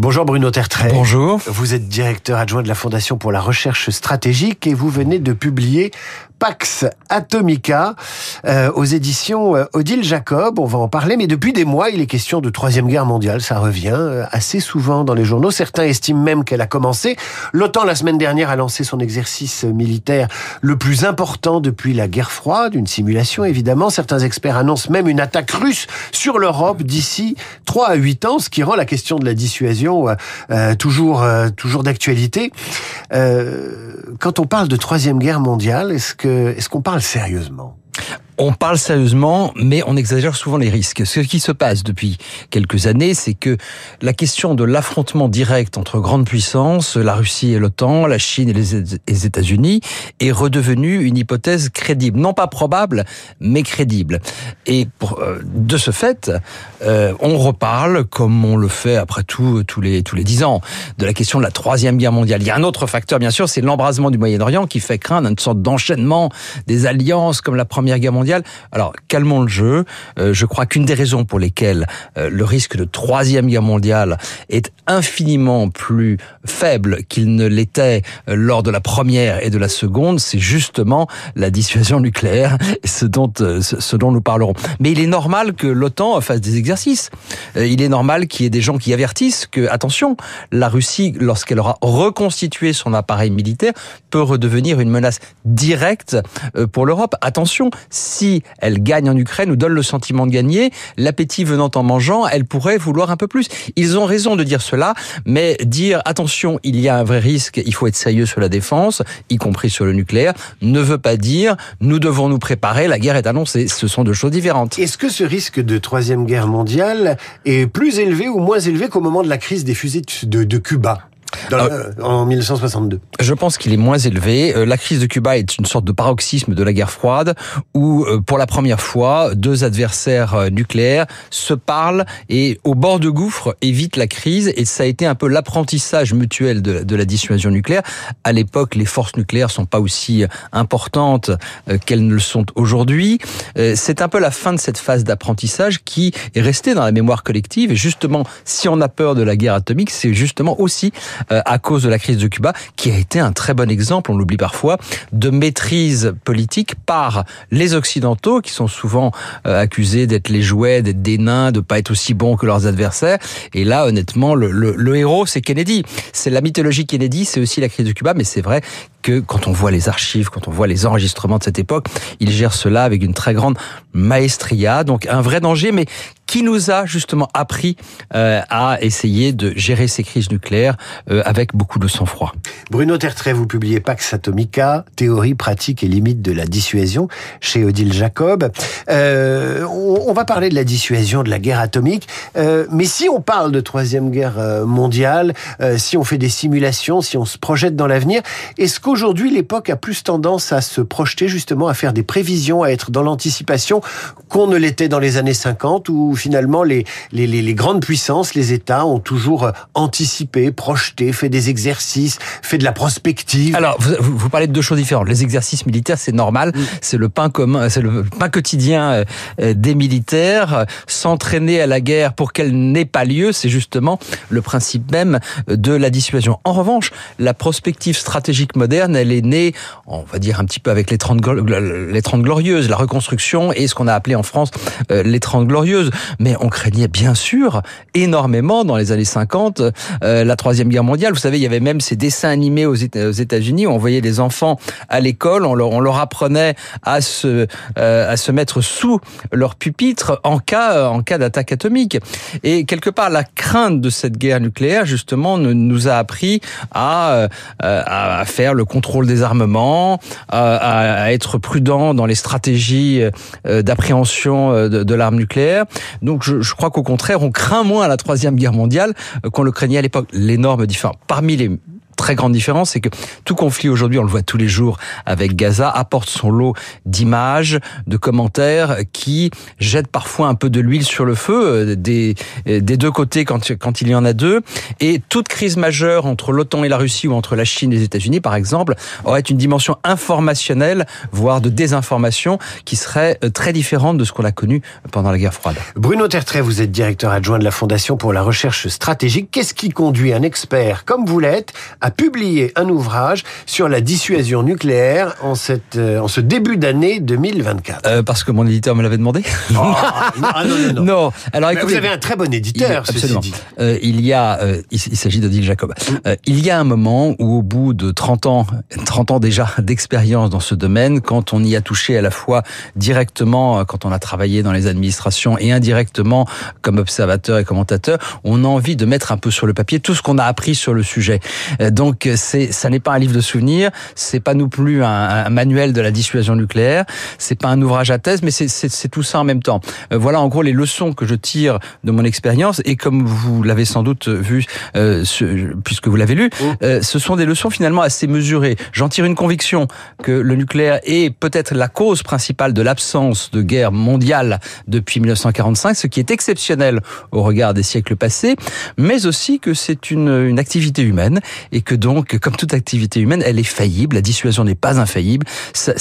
Bonjour Bruno Tertrais. Bonjour. Vous êtes directeur adjoint de la Fondation pour la recherche stratégique et vous venez de publier Pax Atomica euh, aux éditions euh, Odile Jacob. On va en parler, mais depuis des mois, il est question de troisième guerre mondiale. Ça revient euh, assez souvent dans les journaux. Certains estiment même qu'elle a commencé. L'OTAN, la semaine dernière, a lancé son exercice militaire le plus important depuis la guerre froide, une simulation évidemment. Certains experts annoncent même une attaque russe sur l'Europe d'ici 3 à 8 ans, ce qui rend la question de la dissuasion toujours, toujours d'actualité. quand on parle de troisième guerre mondiale, est-ce que est-ce qu'on parle sérieusement? On parle sérieusement, mais on exagère souvent les risques. Ce qui se passe depuis quelques années, c'est que la question de l'affrontement direct entre grandes puissances, la Russie et l'OTAN, la Chine et les États-Unis, est redevenue une hypothèse crédible. Non pas probable, mais crédible. Et euh, de ce fait, euh, on reparle, comme on le fait après tout tous les tous les dix ans, de la question de la troisième guerre mondiale. Il y a un autre facteur, bien sûr, c'est l'embrasement du Moyen-Orient qui fait craindre une sorte d'enchaînement des alliances comme la première guerre mondiale alors, calmons le jeu. Euh, je crois qu'une des raisons pour lesquelles euh, le risque de troisième guerre mondiale est infiniment plus faible qu'il ne l'était euh, lors de la première et de la seconde, c'est justement la dissuasion nucléaire, ce dont, ce dont nous parlerons. Mais il est normal que l'OTAN fasse des exercices. Il est normal qu'il y ait des gens qui avertissent que, attention, la Russie, lorsqu'elle aura reconstitué son appareil militaire, peut redevenir une menace directe pour l'Europe. Attention, elle gagne en Ukraine ou donne le sentiment de gagner, l'appétit venant en mangeant, elle pourrait vouloir un peu plus. Ils ont raison de dire cela, mais dire attention, il y a un vrai risque, il faut être sérieux sur la défense, y compris sur le nucléaire, ne veut pas dire nous devons nous préparer, la guerre est annoncée. Ce sont deux choses différentes. Est-ce que ce risque de troisième guerre mondiale est plus élevé ou moins élevé qu'au moment de la crise des fusées de, de Cuba? Euh, en 1962. Je pense qu'il est moins élevé. Euh, la crise de Cuba est une sorte de paroxysme de la guerre froide où, euh, pour la première fois, deux adversaires nucléaires se parlent et, au bord de gouffre, évitent la crise. Et ça a été un peu l'apprentissage mutuel de, de, la dissuasion nucléaire. À l'époque, les forces nucléaires sont pas aussi importantes qu'elles ne le sont aujourd'hui. C'est un peu la fin de cette phase d'apprentissage qui est restée dans la mémoire collective. Et justement, si on a peur de la guerre atomique, c'est justement aussi euh, à cause de la crise de Cuba, qui a été un très bon exemple, on l'oublie parfois, de maîtrise politique par les Occidentaux, qui sont souvent euh, accusés d'être les jouets, d'être des nains, de pas être aussi bons que leurs adversaires. Et là, honnêtement, le, le, le héros, c'est Kennedy. C'est la mythologie Kennedy, c'est aussi la crise de Cuba, mais c'est vrai que quand on voit les archives, quand on voit les enregistrements de cette époque, il gère cela avec une très grande maestria, donc un vrai danger, mais qui nous a justement appris euh, à essayer de gérer ces crises nucléaires euh, avec beaucoup de sang-froid. Bruno Tertrais, vous publiez Pax Atomica, théorie, pratique et limite de la dissuasion chez Odile Jacob. Euh, on, va parler de la dissuasion, de la guerre atomique, mais si on parle de troisième guerre mondiale, si on fait des simulations, si on se projette dans l'avenir, est-ce qu'aujourd'hui l'époque a plus tendance à se projeter justement, à faire des prévisions, à être dans l'anticipation qu'on ne l'était dans les années 50 où finalement les, les, les, grandes puissances, les États ont toujours anticipé, projeté, fait des exercices, fait de la prospective. Alors, vous, vous, parlez de deux choses différentes. Les exercices militaires, c'est normal, c'est le pain commun, c'est le pain quotidien euh, euh, des militaires. S'entraîner à la guerre pour qu'elle n'ait pas lieu, c'est justement le principe même de la dissuasion. En revanche, la prospective stratégique moderne, elle est née, on va dire un petit peu avec les 30, les 30 glorieuses, la reconstruction et ce qu'on a appelé en France euh, les 30 glorieuses. Mais on craignait bien sûr énormément dans les années 50 la troisième guerre mondiale. Vous savez, il y avait même ces dessins animés aux États-Unis. On voyait les enfants à l'école, on leur, on leur apprenait à se, euh, à se mettre sous leur pupitre en cas, en cas d'attaque atomique. Et quelque part, la crainte de cette guerre nucléaire, justement, nous a appris à, euh, à faire le contrôle des armements, à, être prudent dans les stratégies euh, d'appréhension de, de l'arme nucléaire. Donc, je, crois qu'au contraire, on craint moins la troisième guerre mondiale qu'on le craignait à l'époque. L'énorme différence parmi les très grande différence, c'est que tout conflit aujourd'hui, on le voit tous les jours avec Gaza, apporte son lot d'images, de commentaires qui jettent parfois un peu de l'huile sur le feu euh, des, des deux côtés quand, quand il y en a deux. Et toute crise majeure entre l'OTAN et la Russie ou entre la Chine et les États-Unis, par exemple, aurait une dimension informationnelle, voire de désinformation, qui serait euh, très différente de ce qu'on a connu pendant la guerre froide. Bruno Tertrais, vous êtes directeur adjoint de la Fondation pour la recherche stratégique. Qu'est-ce qui conduit un expert comme vous l'êtes publier un ouvrage sur la dissuasion nucléaire en, cette, euh, en ce début d'année 2024 euh, Parce que mon éditeur me l'avait demandé. Oh, ah non, non, non. non. Alors, écoutez, vous avez un très bon éditeur, il, absolument. Dit. Euh, il y a, il, il s'agit d'Odile Jacob. Mm. Il y a un moment où, au bout de 30 ans, 30 ans déjà d'expérience dans ce domaine, quand on y a touché à la fois directement, quand on a travaillé dans les administrations et indirectement comme observateur et commentateur, on a envie de mettre un peu sur le papier tout ce qu'on a appris sur le sujet. Euh, donc, c'est, ça n'est pas un livre de souvenirs, c'est pas non plus un, un, manuel de la dissuasion nucléaire, c'est pas un ouvrage à thèse, mais c'est, c'est, c'est tout ça en même temps. Voilà en gros les leçons que je tire de mon expérience et comme vous l'avez sans doute vu, euh, ce, puisque vous l'avez lu, mmh. euh, ce sont des leçons finalement assez mesurées. J'en tire une conviction que le nucléaire est peut-être la cause principale de l'absence de guerre mondiale depuis 1945, ce qui est exceptionnel au regard des siècles passés, mais aussi que c'est une, une activité humaine et que donc, comme toute activité humaine, elle est faillible. La dissuasion n'est pas infaillible. C'est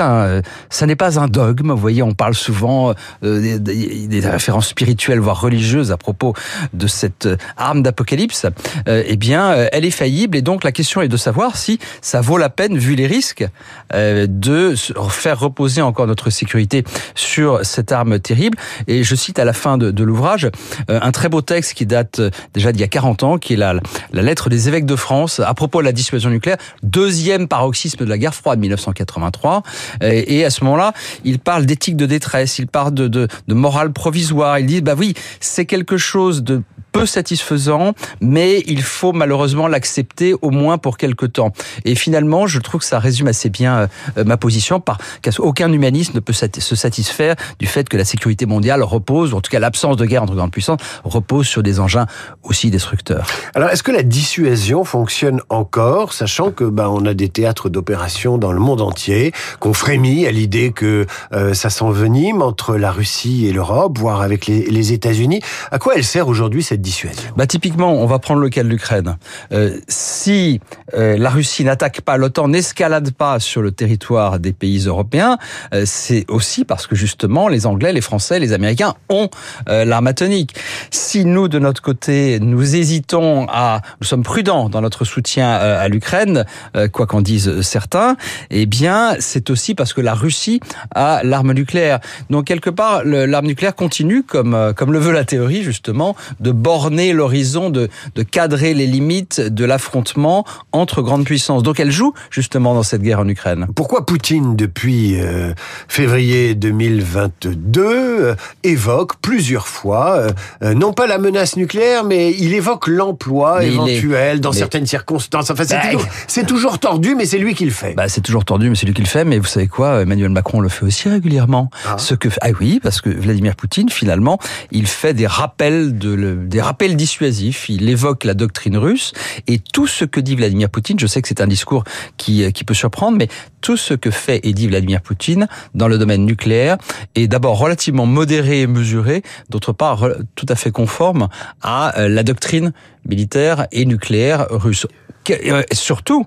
un, ça n'est pas un dogme. Vous voyez, on parle souvent euh, des, références spirituelles, voire religieuses, à propos de cette arme d'apocalypse. Euh, eh bien, euh, elle est faillible et donc la question est de savoir si ça vaut la peine, vu les risques, euh, de faire reposer encore notre sécurité sur cette arme terrible. Et je cite à la fin de, de l'ouvrage euh, un très beau texte qui date déjà d'il y a 40 ans, qui est la, la lettre des évêques de France à propos de la dissuasion nucléaire, deuxième paroxysme de la guerre froide 1983. Et, à ce moment-là, il parle d'éthique de détresse, il parle de, de, de morale provisoire. Il dit, bah oui, c'est quelque chose de peu satisfaisant, mais il faut malheureusement l'accepter au moins pour quelque temps. Et finalement, je trouve que ça résume assez bien euh, ma position, par qu'aucun humaniste ne peut se satisfaire du fait que la sécurité mondiale repose, en tout cas l'absence de guerre entre grandes puissances, repose sur des engins aussi destructeurs. Alors, est-ce que la dissuasion fonctionne encore, sachant que bah, on a des théâtres d'opération dans le monde entier, qu'on frémit à l'idée que euh, ça s'envenime entre la Russie et l'Europe, voire avec les, les États-Unis? À quoi elle sert aujourd'hui cette bah, Typiquement, on va prendre le cas de l'Ukraine. Euh, si euh, la Russie n'attaque pas, l'OTAN n'escalade pas sur le territoire des pays européens, euh, c'est aussi parce que justement les Anglais, les Français, les Américains ont l'arme atomique. Si nous, de notre côté, nous hésitons à... Nous sommes prudents dans notre soutien à l'Ukraine, quoi qu'en disent certains, eh bien, c'est aussi parce que la Russie a l'arme nucléaire. Donc, quelque part, l'arme nucléaire continue, comme, comme le veut la théorie, justement, de borner l'horizon, de, de cadrer les limites de l'affrontement entre grandes puissances. Donc elle joue justement dans cette guerre en Ukraine. Pourquoi Poutine, depuis euh, février 2022, euh, évoque plusieurs fois, euh, non pas la menace nucléaire, mais il évoque l'emploi éventuel est... dans mais... certaines circonstances. Enfin, c'est bah, toujours, toujours, tordu, mais c'est lui qui le fait. Bah, c'est toujours tordu, mais c'est lui qui le fait. Mais vous savez quoi, Emmanuel Macron le fait aussi régulièrement. Ah. Ce que ah oui, parce que Vladimir Poutine, finalement, il fait des rappels de le, des rappels dissuasifs. Il évoque la doctrine russe et tout ce que dit Vladimir Poutine. Je sais que c'est un discours qui qui peut surprendre, mais tout ce que fait et dit Vladimir Poutine dans le domaine nucléaire est d'abord relativement modéré et mesuré, d'autre part tout à fait conforme à euh, la doctrine militaire et nucléaire russe. Euh, surtout,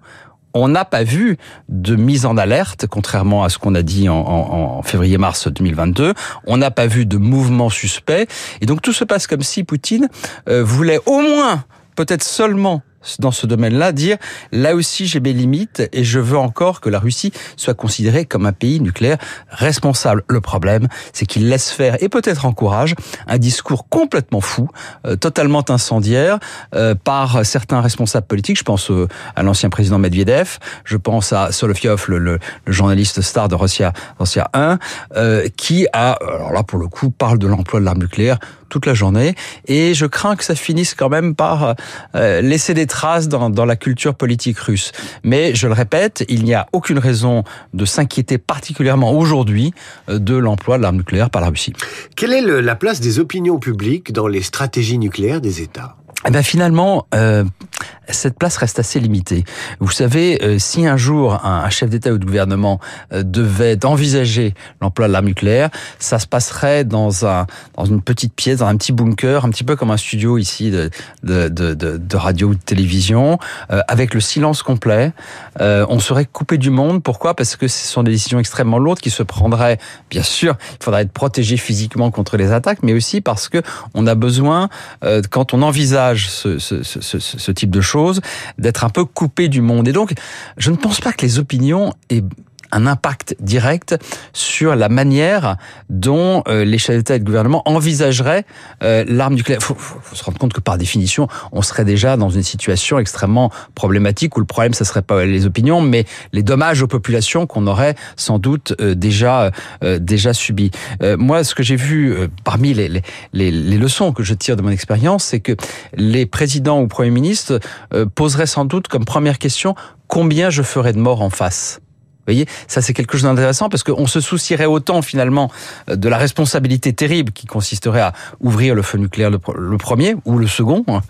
on n'a pas vu de mise en alerte, contrairement à ce qu'on a dit en, février-mars 2022. On n'a pas vu de mouvement suspect. Et donc tout se passe comme si Poutine euh, voulait au moins, peut-être seulement, dans ce domaine-là, dire là aussi j'ai mes limites et je veux encore que la Russie soit considérée comme un pays nucléaire responsable. Le problème, c'est qu'il laisse faire et peut-être encourage un discours complètement fou, euh, totalement incendiaire euh, par certains responsables politiques. Je pense euh, à l'ancien président Medvedev, je pense à Solovyov, le, le, le journaliste star de Russia, Russia 1, qui a, alors là pour le coup, parle de l'emploi de l'arme nucléaire toute la journée et je crains que ça finisse quand même par laisser des traces dans, dans, la culture politique russe. Mais je le répète, il n'y a aucune raison de s'inquiéter particulièrement aujourd'hui de l'emploi de l'arme nucléaire par la Russie. Quelle est le, la place des opinions publiques dans les stratégies nucléaires des États? Eh ben finalement, euh, cette place reste assez limitée. Vous savez, euh, si un jour un, chef d'État ou de gouvernement euh, devait envisager l'emploi de l'arme nucléaire, ça se passerait dans, un, dans une petite pièce, dans un petit bunker, un petit peu comme un studio ici de, de, de, de radio ou de télévision, euh, avec le silence complet. on serait coupé du monde. Pourquoi? Parce que ce sont des décisions extrêmement lourdes qui se prendraient, bien sûr, il faudrait être protégé physiquement contre les attaques, mais aussi parce que on a besoin, quand on envisage ce, type de choses, d'être un peu coupé du monde. Et donc, je ne pense pas que les opinions aient un impact direct sur la manière dont euh, les chefs d'État et de gouvernement envisageraient euh, l'arme nucléaire. Il faut, faut, se rendre compte que par définition, on serait déjà dans une situation extrêmement problématique où le problème, ce serait pas les opinions, mais les dommages aux populations qu'on aurait sans doute euh, déjà déjà subis. moi, ce que j'ai vu parmi les, les, les, les, leçons que je tire de mon expérience, c'est que les présidents ou premiers ministres poseraient sans doute comme première question combien je ferais de morts en face? Voyez, ça c'est quelque chose d'intéressant parce qu'on se soucierait autant finalement euh, de la responsabilité terrible qui consisterait à ouvrir le feu nucléaire le, premier ou le second, hein,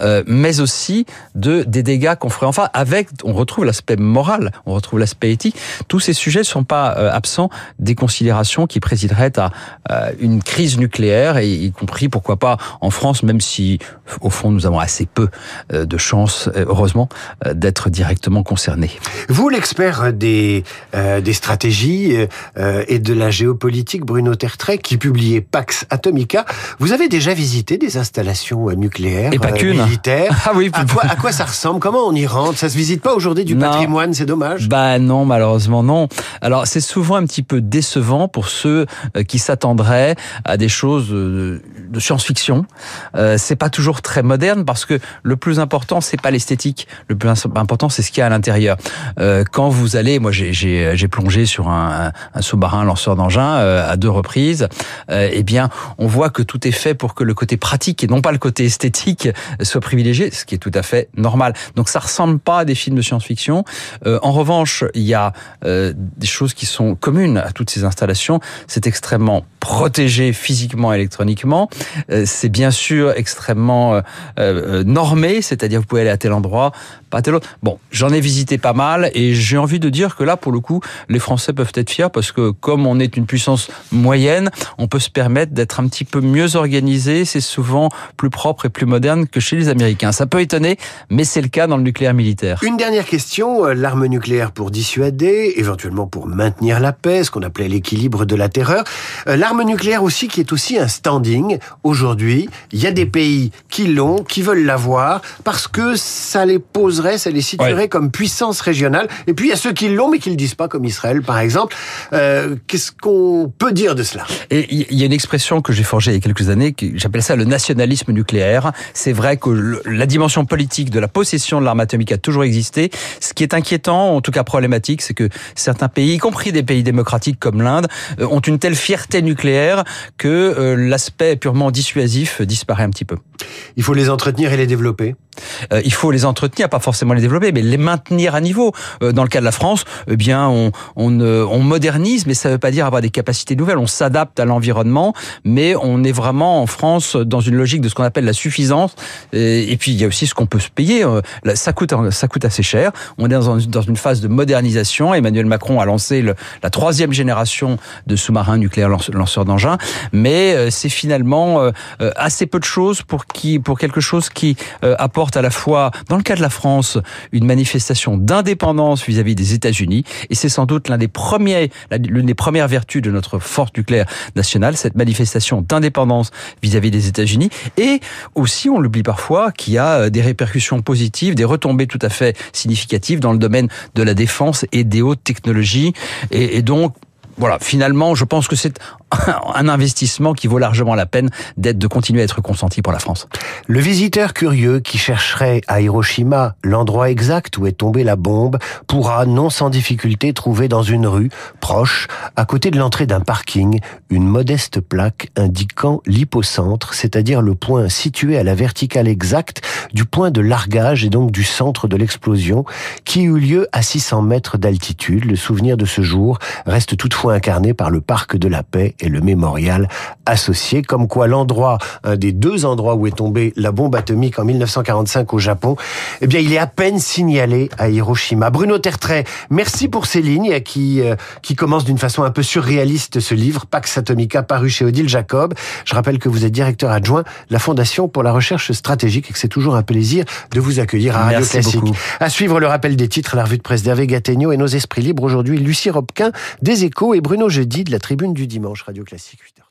euh, mais aussi de des dégâts qu'on ferait enfin avec. On retrouve l'aspect moral, on retrouve l'aspect éthique. Tous ces sujets ne sont pas euh, absents des considérations qui présideraient à une crise nucléaire et y compris pourquoi pas en France, même si au fond nous avons assez peu de chances, heureusement, d'être directement concernés. Vous l'expert des euh, des, stratégies euh, et de la géopolitique, Bruno Tertrais, qui publiait Pax Atomica. Vous avez déjà visité des installations nucléaires et pas qu'une. militaires Ah oui. À quoi, à quoi, ça ressemble? Comment on y rentre? Ça se visite pas aujourd'hui du patrimoine, c'est dommage. Bah non, malheureusement non. Alors c'est souvent un petit peu décevant pour ceux euh, qui s'attendraient à des choses de science-fiction. c'est pas toujours très moderne parce que le plus important c'est pas l'esthétique. Le plus important c'est ce qu'il y a à l'intérieur. quand vous allez, moi j'ai j'ai plongé sur un, sous-marin lanceur d'engins euh, à deux reprises. Euh, eh bien, on voit que tout est fait pour que le côté pratique et non pas le côté esthétique soit privilégié, ce qui est tout à fait normal. Donc, ça ressemble pas à des films de science-fiction. Euh, en revanche, il y a des choses qui sont communes à toutes ces installations. C'est extrêmement protégé physiquement, électroniquement. C'est bien sûr extrêmement normé, c'est-à-dire vous pouvez aller à tel endroit, pas à tel autre. Bon, j'en ai visité pas mal et j'ai envie de dire que là, pour le coup, les Français peuvent être fiers parce que comme on est une puissance moyenne, on peut se permettre d'être un petit peu mieux organisé. C'est souvent plus propre et plus moderne que chez les Américains. Ça peut étonner, mais c'est le cas dans le nucléaire militaire. Une dernière question. Euh, l'arme nucléaire pour dissuader, éventuellement pour maintenir la paix, ce qu'on appelait l'équilibre de la terreur. Euh, l'arme nucléaire aussi qui est aussi un standing. Aujourd'hui, il y a des pays qui l'ont, qui veulent l'avoir parce que ça les poserait, ça les situerait comme puissance régionale. Et puis il y a ceux qui l'ont mais qui le disent pas, comme Israël par exemple. Euh, Qu'est-ce qu'on peut dire de cela? Et il y a une expression que j'ai forgée il y a quelques années, j'appelle ça le nationalisme nucléaire. C'est vrai que la dimension politique de la possession de l'arme atomique a toujours existé. Ce qui est inquiétant, en tout cas problématique, c'est que certains pays, y compris des pays démocratiques comme l'Inde, euh, ont une telle fierté nucléaire que euh, l'aspect purement dissuasif disparaît un petit peu. Il faut les entretenir et les développer. Euh, il faut les entretenir, pas forcément les développer, mais les maintenir à niveau. Euh, dans le cas de la France, bien, on, on, on modernise, mais ça ne veut pas dire avoir des capacités nouvelles. On s'adapte à l'environnement, mais on est vraiment en France dans une logique de ce qu'on appelle la suffisance. Et, puis il y a aussi ce qu'on peut se payer. Euh, ça coûte, ça coûte assez cher. On est dans, une phase de modernisation. Emmanuel Macron a lancé la troisième génération de sous-marins nucléaires lanceurs d'engins, mais c'est finalement assez peu de choses pour qui, pour quelque chose qui apporte à la fois, dans le cas de la France, une manifestation d'indépendance vis-à-vis des États-Unis, et c'est sans doute l'un des premiers, l'une des premières vertus de notre force nucléaire nationale, cette manifestation d'indépendance vis-à-vis des États-Unis, et aussi, on l'oublie parfois, qu'il y a euh, des répercussions positives, des retombées tout à fait significatives dans le domaine de la défense et des hautes technologies, et donc voilà, finalement, je pense que c'est un investissement qui vaut largement la peine d'être de continuer à être consenti pour la France. Le visiteur curieux qui chercherait à Hiroshima l'endroit exact où est tombée la bombe pourra non sans difficulté trouver dans une rue proche, à côté de l'entrée d'un parking, une modeste plaque indiquant l'hypocentre, c'est-à-dire le point situé à la verticale exacte du point de largage et donc du centre de l'explosion, qui eut lieu à 600 mètres d'altitude. Le souvenir de ce jour reste toutefois incarné par le parc de la Paix et le mémorial associé, comme quoi l'endroit, un des deux endroits où est tombée la bombe atomique en 1945 au Japon, eh bien, il est à peine signalé à Hiroshima. Bruno Tertrais, merci pour ces lignes qui, euh, qui commencent d'une façon un peu surréaliste ce livre, Pax Atomica, paru chez Odile Jacob. Je rappelle que vous êtes directeur adjoint de la Fondation pour la recherche stratégique et que c'est toujours un plaisir de vous accueillir à Radio Classique. À suivre le rappel des titres, la revue de presse d'Hervé Gattegno et nos esprits libres aujourd'hui, Lucie Robquin des Échos et Bruno Jeudi de la Tribune du Dimanche, Radio Classique 8h.